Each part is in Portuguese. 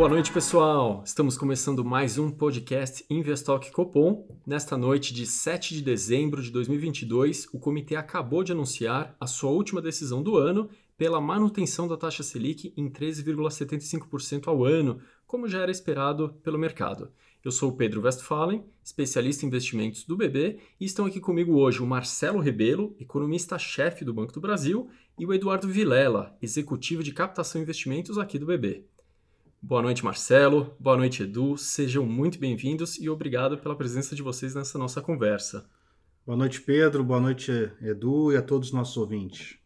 Boa noite, pessoal! Estamos começando mais um podcast Investock Copom. Nesta noite de 7 de dezembro de 2022, o comitê acabou de anunciar a sua última decisão do ano pela manutenção da taxa Selic em 13,75% ao ano, como já era esperado pelo mercado. Eu sou o Pedro Westphalen, especialista em investimentos do BB, e estão aqui comigo hoje o Marcelo Rebelo, economista-chefe do Banco do Brasil, e o Eduardo Vilela, executivo de captação e investimentos aqui do BB. Boa noite, Marcelo. Boa noite, Edu. Sejam muito bem-vindos e obrigado pela presença de vocês nessa nossa conversa. Boa noite, Pedro. Boa noite, Edu, e a todos os nossos ouvintes.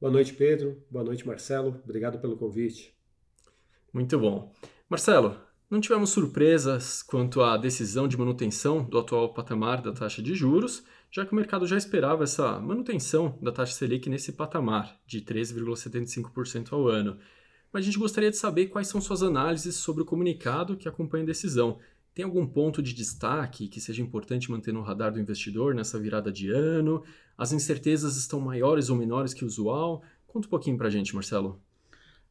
Boa noite, Pedro. Boa noite, Marcelo. Obrigado pelo convite. Muito bom. Marcelo, não tivemos surpresas quanto à decisão de manutenção do atual patamar da taxa de juros, já que o mercado já esperava essa manutenção da taxa Selic nesse patamar de 13,75% ao ano. Mas a gente gostaria de saber quais são suas análises sobre o comunicado que acompanha a decisão. Tem algum ponto de destaque que seja importante manter no radar do investidor nessa virada de ano? As incertezas estão maiores ou menores que o usual? Conta um pouquinho para a gente, Marcelo.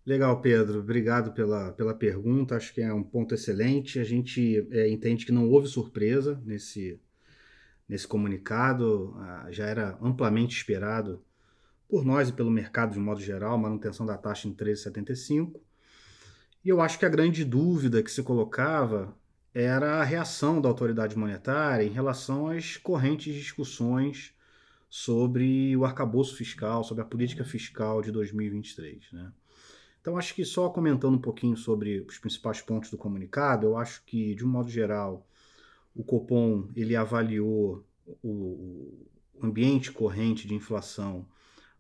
Legal, Pedro. Obrigado pela, pela pergunta. Acho que é um ponto excelente. A gente é, entende que não houve surpresa nesse, nesse comunicado. Ah, já era amplamente esperado por nós e pelo mercado de modo geral, manutenção da taxa em 13,75. E eu acho que a grande dúvida que se colocava era a reação da autoridade monetária em relação às correntes discussões sobre o arcabouço fiscal, sobre a política fiscal de 2023. Né? Então, acho que só comentando um pouquinho sobre os principais pontos do comunicado, eu acho que, de um modo geral, o Copom ele avaliou o ambiente corrente de inflação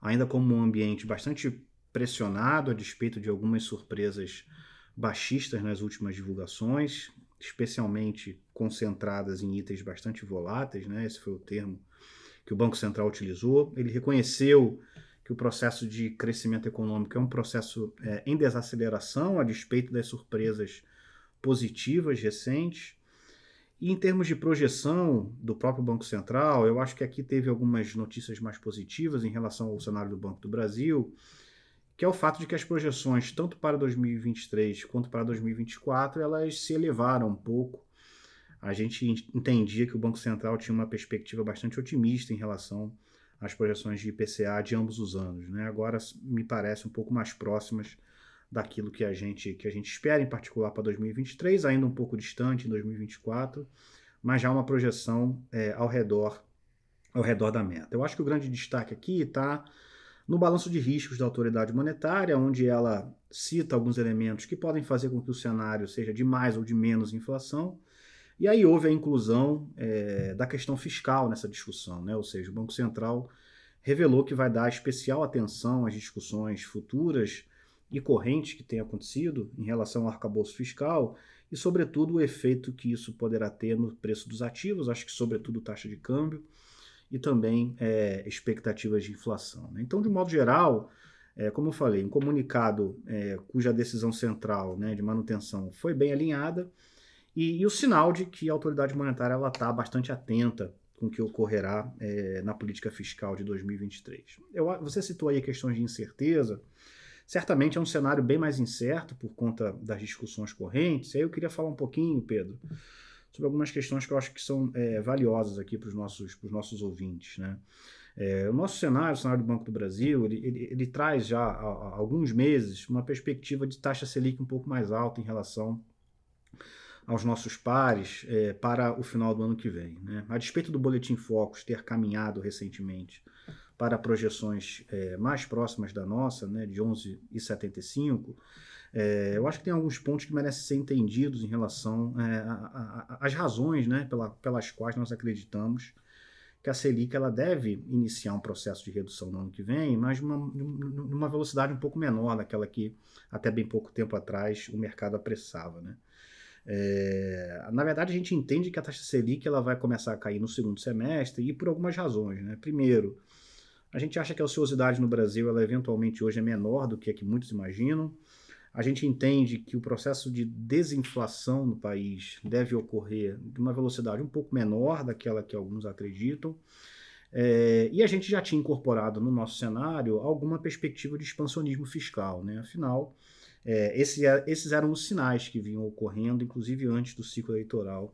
ainda como um ambiente bastante pressionado a despeito de algumas surpresas baixistas nas últimas divulgações, especialmente concentradas em itens bastante voláteis, né? Esse foi o termo que o Banco Central utilizou. Ele reconheceu que o processo de crescimento econômico é um processo é, em desaceleração, a despeito das surpresas positivas recentes. E em termos de projeção do próprio Banco Central, eu acho que aqui teve algumas notícias mais positivas em relação ao cenário do Banco do Brasil, que é o fato de que as projeções, tanto para 2023 quanto para 2024, elas se elevaram um pouco. A gente entendia que o Banco Central tinha uma perspectiva bastante otimista em relação as projeções de IPCA de ambos os anos. Né? Agora me parece um pouco mais próximas daquilo que a gente, que a gente espera, em particular para 2023, ainda um pouco distante em 2024, mas já uma projeção é, ao redor ao redor da meta. Eu acho que o grande destaque aqui está no balanço de riscos da autoridade monetária, onde ela cita alguns elementos que podem fazer com que o cenário seja de mais ou de menos inflação. E aí houve a inclusão é, da questão fiscal nessa discussão, né? ou seja, o Banco Central revelou que vai dar especial atenção às discussões futuras e correntes que têm acontecido em relação ao arcabouço fiscal e, sobretudo, o efeito que isso poderá ter no preço dos ativos, acho que, sobretudo, taxa de câmbio e também é, expectativas de inflação. Né? Então, de modo geral, é, como eu falei, um comunicado é, cuja decisão central né, de manutenção foi bem alinhada e, e o sinal de que a autoridade monetária está bastante atenta com o que ocorrerá é, na política fiscal de 2023. Eu, você citou aí questões de incerteza. Certamente é um cenário bem mais incerto por conta das discussões correntes. E aí eu queria falar um pouquinho, Pedro, sobre algumas questões que eu acho que são é, valiosas aqui para os nossos, nossos ouvintes. Né? É, o nosso cenário, o cenário do Banco do Brasil, ele, ele, ele traz já há, há, alguns meses uma perspectiva de taxa Selic um pouco mais alta em relação aos nossos pares é, para o final do ano que vem. Né? A despeito do Boletim Focus ter caminhado recentemente para projeções é, mais próximas da nossa, né, de 11,75, é, eu acho que tem alguns pontos que merecem ser entendidos em relação é, às razões né, pela, pelas quais nós acreditamos que a Selic ela deve iniciar um processo de redução no ano que vem, mas numa, numa velocidade um pouco menor daquela que até bem pouco tempo atrás o mercado apressava. Né? É, na verdade, a gente entende que a taxa Selic ela vai começar a cair no segundo semestre e por algumas razões. Né? Primeiro, a gente acha que a ociosidade no Brasil ela eventualmente hoje é menor do que a que muitos imaginam. A gente entende que o processo de desinflação no país deve ocorrer de uma velocidade um pouco menor daquela que alguns acreditam. É, e a gente já tinha incorporado no nosso cenário alguma perspectiva de expansionismo fiscal. Né? Afinal, É, esse, esses eram os sinais que vinham ocorrendo, inclusive antes do ciclo eleitoral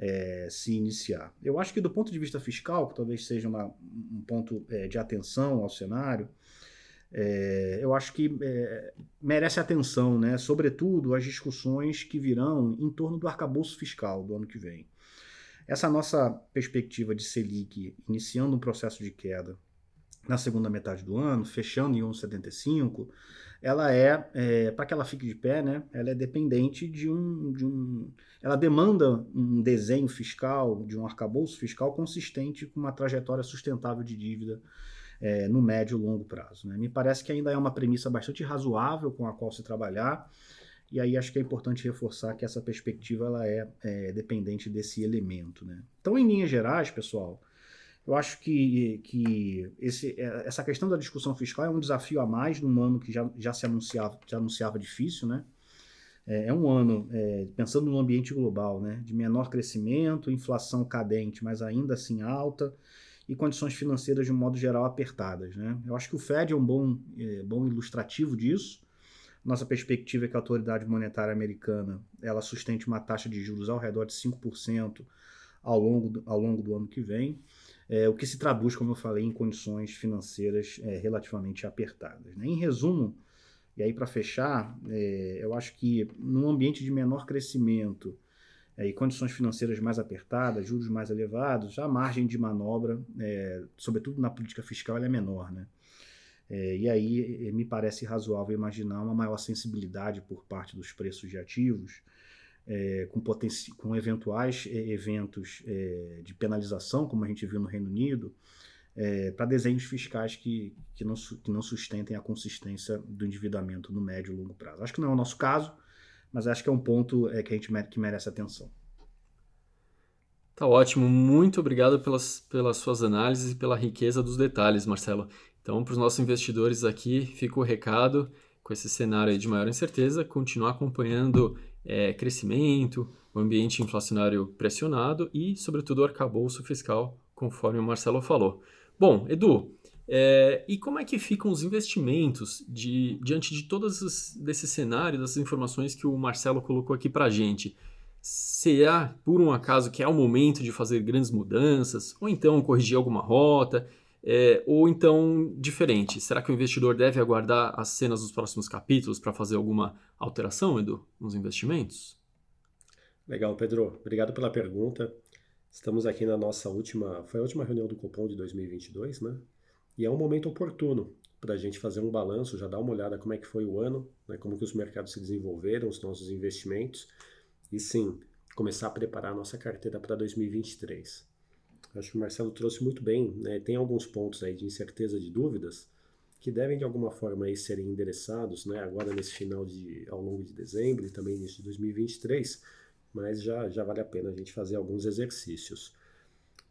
é, se iniciar. Eu acho que do ponto de vista fiscal, que talvez seja uma, um ponto é, de atenção ao cenário, é, eu acho que merece atenção, né? sobretudo as discussões que virão em torno do arcabouço fiscal do ano que vem. Essa nossa perspectiva de Selic iniciando um processo de queda na segunda metade do ano, fechando em 1,75, ela é, é para que ela fique de pé, né, ela é dependente de um, de um. Ela demanda um desenho fiscal, de um arcabouço fiscal consistente com uma trajetória sustentável de dívida é, no médio e longo prazo. Né? Me parece que ainda é uma premissa bastante razoável com a qual se trabalhar, e aí acho que é importante reforçar que essa perspectiva ela é, é dependente desse elemento. Né? Então, em linhas gerais, pessoal, eu acho que, que esse, é, essa questão da discussão fiscal é um desafio a mais num ano que já, já se anunciava, já anunciava difícil, né? É, é um ano, é, pensando no ambiente global, né, de menor crescimento, inflação cadente, mas ainda assim alta, e condições financeiras de um modo geral apertadas. Né? Eu acho que o Fed é um bom, é, bom ilustrativo disso. Nossa perspectiva é que a autoridade monetária americana ela sustente uma taxa de juros ao redor de 5% ao longo, do, ao longo do ano que vem, é, o que se traduz, como eu falei, em condições financeiras é, relativamente apertadas. Né? Em resumo, e aí para fechar, é, eu acho que num ambiente de menor crescimento, é, e condições financeiras mais apertadas, juros mais elevados, a margem de manobra, é, sobretudo na política fiscal, é menor. Né? É, e aí me parece razoável imaginar uma maior sensibilidade por parte dos preços de ativos, é, com, com, eventuais é, eventos de penalização, como a gente viu no Reino Unido, para desenhos fiscais que, que, não, que não sustentem a consistência do endividamento no médio e longo prazo. Acho que não é o nosso caso, mas acho que é um ponto é, que a gente que merece atenção. Tá ótimo, muito obrigado pelas, pelas suas análises e pela riqueza dos detalhes, Marcelo. Então, para os nossos investidores aqui, fica o recado, com esse cenário de maior incerteza, continuar acompanhando é, crescimento, o ambiente inflacionário pressionado e, sobretudo, o arcabouço fiscal, conforme o Marcelo falou. Bom, Edu, é, e como é que ficam os investimentos de, diante de todos os, desse cenário, dessas informações que o Marcelo colocou aqui para a gente? Será, por um acaso, que é o momento de fazer grandes mudanças? Ou então corrigir alguma rota? É, ou então, diferente, será que o investidor deve aguardar as cenas dos próximos capítulos para fazer alguma alteração, Edu, nos investimentos? Legal, Pedro. Obrigado pela pergunta. Estamos aqui na nossa última. Foi a última reunião do Copom de 2022, né? E é um momento oportuno para a gente fazer um balanço, já dar uma olhada como é que foi o ano, né, como que os mercados se desenvolveram, os nossos investimentos, e sim, começar a preparar a nossa carteira para 2023. Acho que o Marcelo trouxe muito bem, né, tem alguns pontos aí de incerteza, de dúvidas, que devem de alguma forma aí serem endereçados, né, agora nesse final de, ao longo de dezembro e também início de 2023, mas já, já vale a pena a gente fazer alguns exercícios.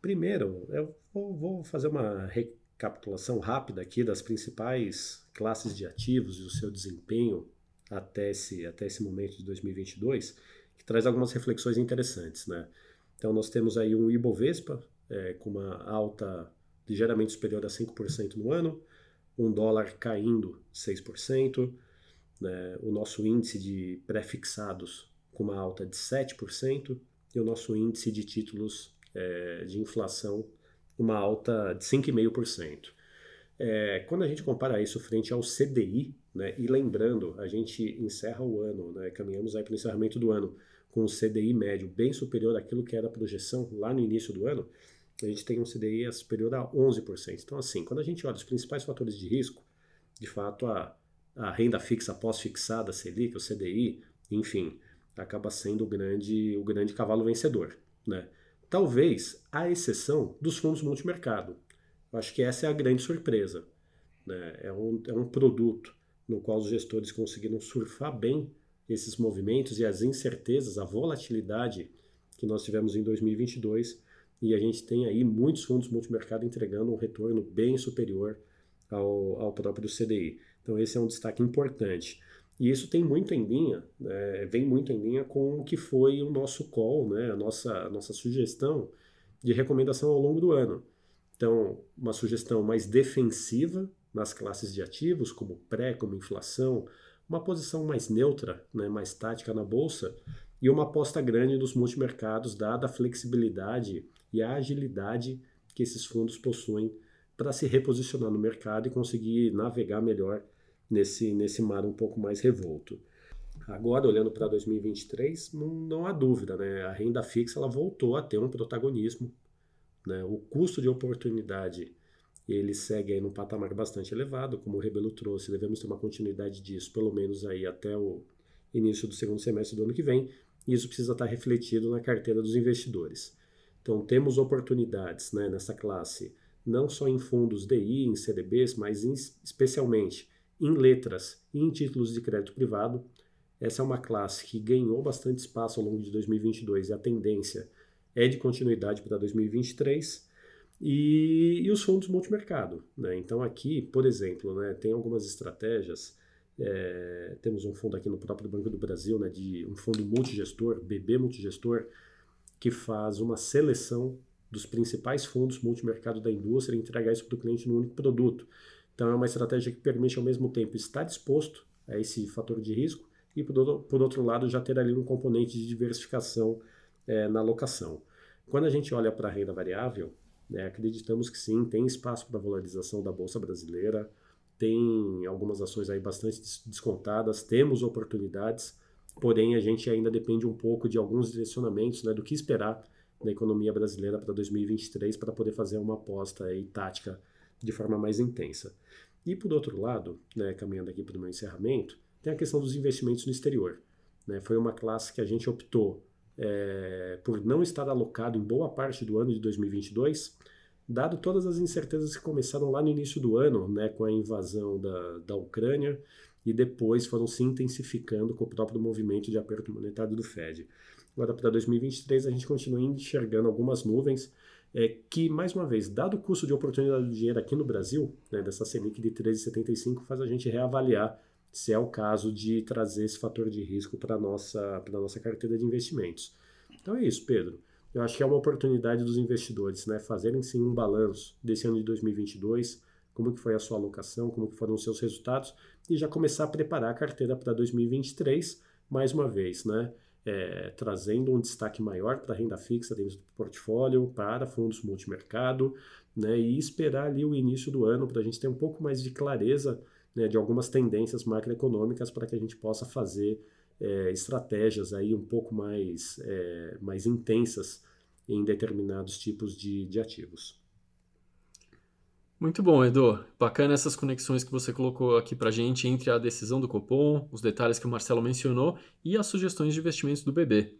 Primeiro, eu vou, vou fazer uma recapitulação rápida aqui das principais classes de ativos e o seu desempenho até esse, até esse momento de 2022, que traz algumas reflexões interessantes. Né? Então, nós temos aí um Ibovespa é, com uma alta ligeiramente superior a 5% no ano, um dólar caindo 6%, né? o nosso índice de pré-fixados com uma alta de 7% e o nosso índice de títulos é, de inflação uma alta de 5,5%. É, quando a gente compara isso frente ao CDI, né, e lembrando, a gente encerra o ano, né, caminhamos para o encerramento do ano com um CDI médio bem superior àquilo que era a projeção lá no início do ano, a gente tem um CDI superior a 11%. Então, assim, quando a gente olha os principais fatores de risco, de fato, a, a renda fixa pós-fixada, Selic, o CDI, enfim, acaba sendo o grande, o grande cavalo vencedor, né? Talvez, à exceção dos fundos multimercado. Eu acho que essa é a grande surpresa. Né? É, um, é um produto no qual os gestores conseguiram surfar bem esses movimentos e as incertezas, a volatilidade que nós tivemos em 2022 e a gente tem aí muitos fundos multimercado entregando um retorno bem superior ao, ao próprio CDI. Então esse é um destaque importante. E isso tem muito em linha, né, vem muito em linha com o que foi o nosso call, né, a, nossa, a nossa sugestão de recomendação ao longo do ano. Então, uma sugestão mais defensiva nas classes de ativos, como pré, como inflação, uma posição mais neutra, né, mais tática na bolsa e uma aposta grande nos multimercados, dada a flexibilidade e a agilidade que esses fundos possuem para se reposicionar no mercado e conseguir navegar melhor nesse, nesse mar um pouco mais revolto. Agora, olhando para 2023, não, não, há dúvida, né? a renda fixa ela voltou a ter um protagonismo. Né? O custo de oportunidade ele segue aí num patamar bastante elevado, como o Rebelo trouxe, devemos ter uma continuidade disso, pelo menos aí até o início do segundo semestre do ano que vem, e isso precisa estar refletido na carteira dos investidores. Então, temos oportunidades né, nessa classe, não só em fundos DI, em CDBs, mas em, especialmente em letras e em títulos de crédito privado. Essa é uma classe que ganhou bastante espaço ao longo de 2022 e a tendência é de continuidade para 2023 e, e os fundos multimercado. Né? Então, aqui, por exemplo, né, tem algumas estratégias. É, temos um fundo aqui no próprio Banco do Brasil, né, de um fundo multigestor, BB Multigestor, que faz uma seleção dos principais fundos multimercado da indústria e entregar isso para o cliente no único produto. Então, é uma estratégia que permite, ao mesmo tempo, estar disposto a esse fator de risco e, por, por outro lado, já ter ali um componente de diversificação é, na alocação. Quando a gente olha para a renda variável, né? Acreditamos que sim, tem espaço para valorização da Bolsa Brasileira, tem algumas ações aí bastante descontadas, temos oportunidades, porém a gente ainda depende um pouco de alguns direcionamentos né, do que esperar da economia brasileira para 2023 para poder fazer uma aposta aí, tática de forma mais intensa. E por outro lado, né, caminhando aqui para o meu encerramento, tem a questão dos investimentos no exterior. Né? Foi uma classe que a gente optou é, por não estar alocado em boa parte do ano de 2022, dado todas as incertezas que começaram lá no início do ano, né, com a invasão da, da Ucrânia, e depois foram se intensificando com o próprio movimento de aperto monetário do Fed. Agora, para 2023, a gente continua enxergando algumas nuvens é, que, mais uma vez, dado o custo de oportunidade do dinheiro aqui no Brasil, né, dessa Selic de 13,75, faz a gente reavaliar se é o caso de trazer esse fator de risco para a nossa, nossa carteira de investimentos. Então é isso, Pedro. Eu acho que é uma oportunidade dos investidores né, fazerem sim um balanço desse ano de 2022, como que foi a sua alocação, como que foram os seus resultados, e já começar a preparar a carteira para 2023, mais uma vez, né? É, trazendo um destaque maior para a renda fixa dentro do portfólio, para fundos multimercado, né, e esperar ali o início do ano para a gente ter um pouco mais de clareza né, de algumas tendências macroeconômicas para que a gente possa fazer é, estratégias aí um pouco mais, é, mais intensas em determinados tipos de, de ativos. Muito bom, Edu. Bacana essas conexões que você colocou aqui para gente entre a decisão do Copom, os detalhes que o Marcelo mencionou e as sugestões de investimentos do BB.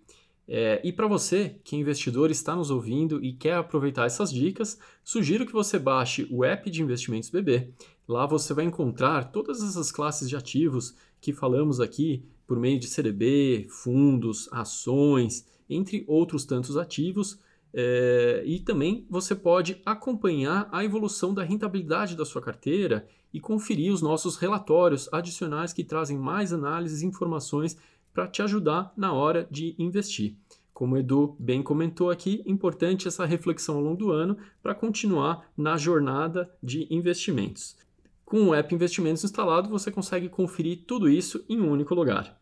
É, e para você, que é investidor, está nos ouvindo e quer aproveitar essas dicas, sugiro que você baixe o app de investimentos BB. Lá você vai encontrar todas essas classes de ativos que falamos aqui por meio de CDB, fundos, ações, entre outros tantos ativos. É, e também você pode acompanhar a evolução da rentabilidade da sua carteira e conferir os nossos relatórios adicionais que trazem mais análises e informações para te ajudar na hora de investir. Como o Edu bem comentou aqui, importante essa reflexão ao longo do ano para continuar na jornada de investimentos. Com o app Investimentos instalado, você consegue conferir tudo isso em um único lugar.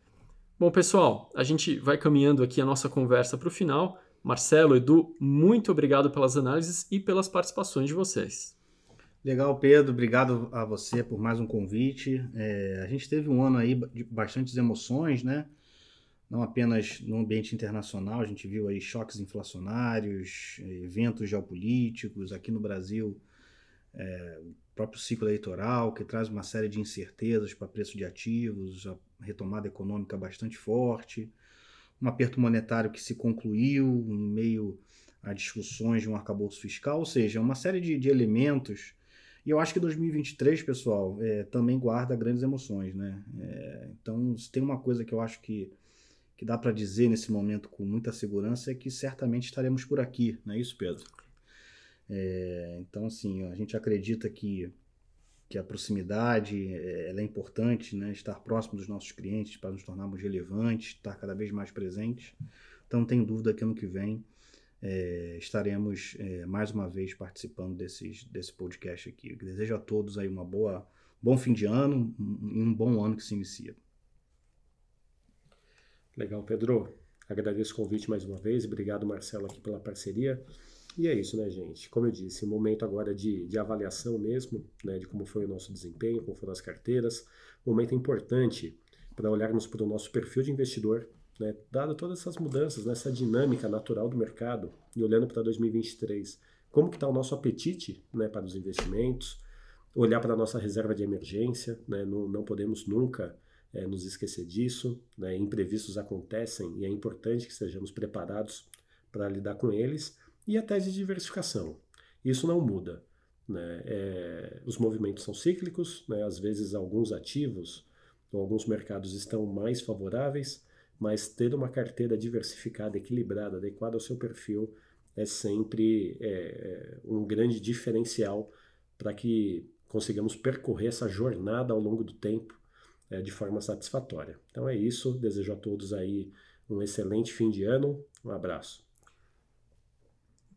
Bom, pessoal, a gente vai caminhando aqui a nossa conversa para o final. Marcelo, Edu, muito obrigado pelas análises e pelas participações de vocês. Legal, Pedro. Obrigado a você por mais um convite. É, a gente teve um ano aí de bastantes emoções, né? não apenas no ambiente internacional, a gente viu aí choques inflacionários, eventos geopolíticos, aqui no Brasil, é, próprio ciclo eleitoral, que traz uma série de incertezas para preço de ativos, a retomada econômica bastante forte, um aperto monetário que se concluiu em meio a discussões de um arcabouço fiscal, ou seja, uma série de, de elementos. E eu acho que 2023, pessoal, é, também guarda grandes emoções, né? É, então, se tem uma coisa que eu acho que que dá para dizer nesse momento com muita segurança é que certamente estaremos por aqui, não é isso, Pedro? É, então, assim, a gente acredita que, que a proximidade é, ela é importante, né? estar próximo dos nossos clientes para nos tornarmos relevantes, estar cada vez mais presentes. Então, não tenho dúvida que ano que vem é, estaremos é, mais uma vez participando desses, desse podcast aqui. Eu desejo a todos aí uma boa, bom fim de ano e um bom ano que se inicia. Legal, Pedro. Agradeço o convite mais uma vez. Obrigado, Marcelo, aqui pela parceria. E é isso, né, gente? Como eu disse, momento agora de, de avaliação mesmo, né, de como foi o nosso desempenho, como foram as carteiras. Momento importante para olharmos para o nosso perfil de investidor, né, dado todas essas mudanças, né, dinâmica natural do mercado, e olhando para 2023, como que está o nosso apetite né, para os investimentos, olhar para a nossa reserva de emergência, né, não, não podemos nunca é, nos esquecer disso, né, imprevistos acontecem e é importante que sejamos preparados para lidar com eles, e a tese de diversificação. Isso não muda. Né? É, os movimentos são cíclicos, né? às vezes alguns ativos ou alguns mercados estão mais favoráveis, mas ter uma carteira diversificada, equilibrada, adequada ao seu perfil é sempre é, é um grande diferencial para que consigamos percorrer essa jornada ao longo do tempo é, de forma satisfatória. Então é isso, desejo a todos aí um excelente fim de ano, um abraço.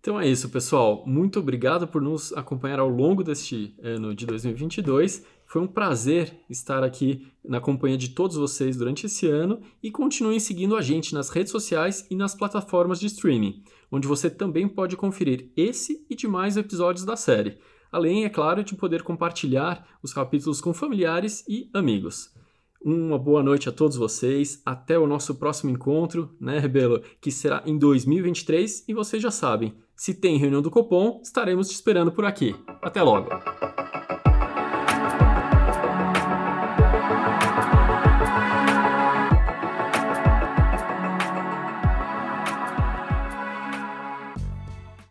Então é isso, pessoal. Muito obrigado por nos acompanhar ao longo deste ano de 2022. Foi um prazer estar aqui na companhia de todos vocês durante esse ano e continuem seguindo a gente nas redes sociais e nas plataformas de streaming, onde você também pode conferir esse e demais episódios da série. Além, é claro, de poder compartilhar os capítulos com familiares e amigos. Uma boa noite a todos vocês. Até o nosso próximo encontro, né, Rebelo? Que será em 2023 e vocês já sabem, se tem reunião do Copom, estaremos te esperando por aqui. Até logo!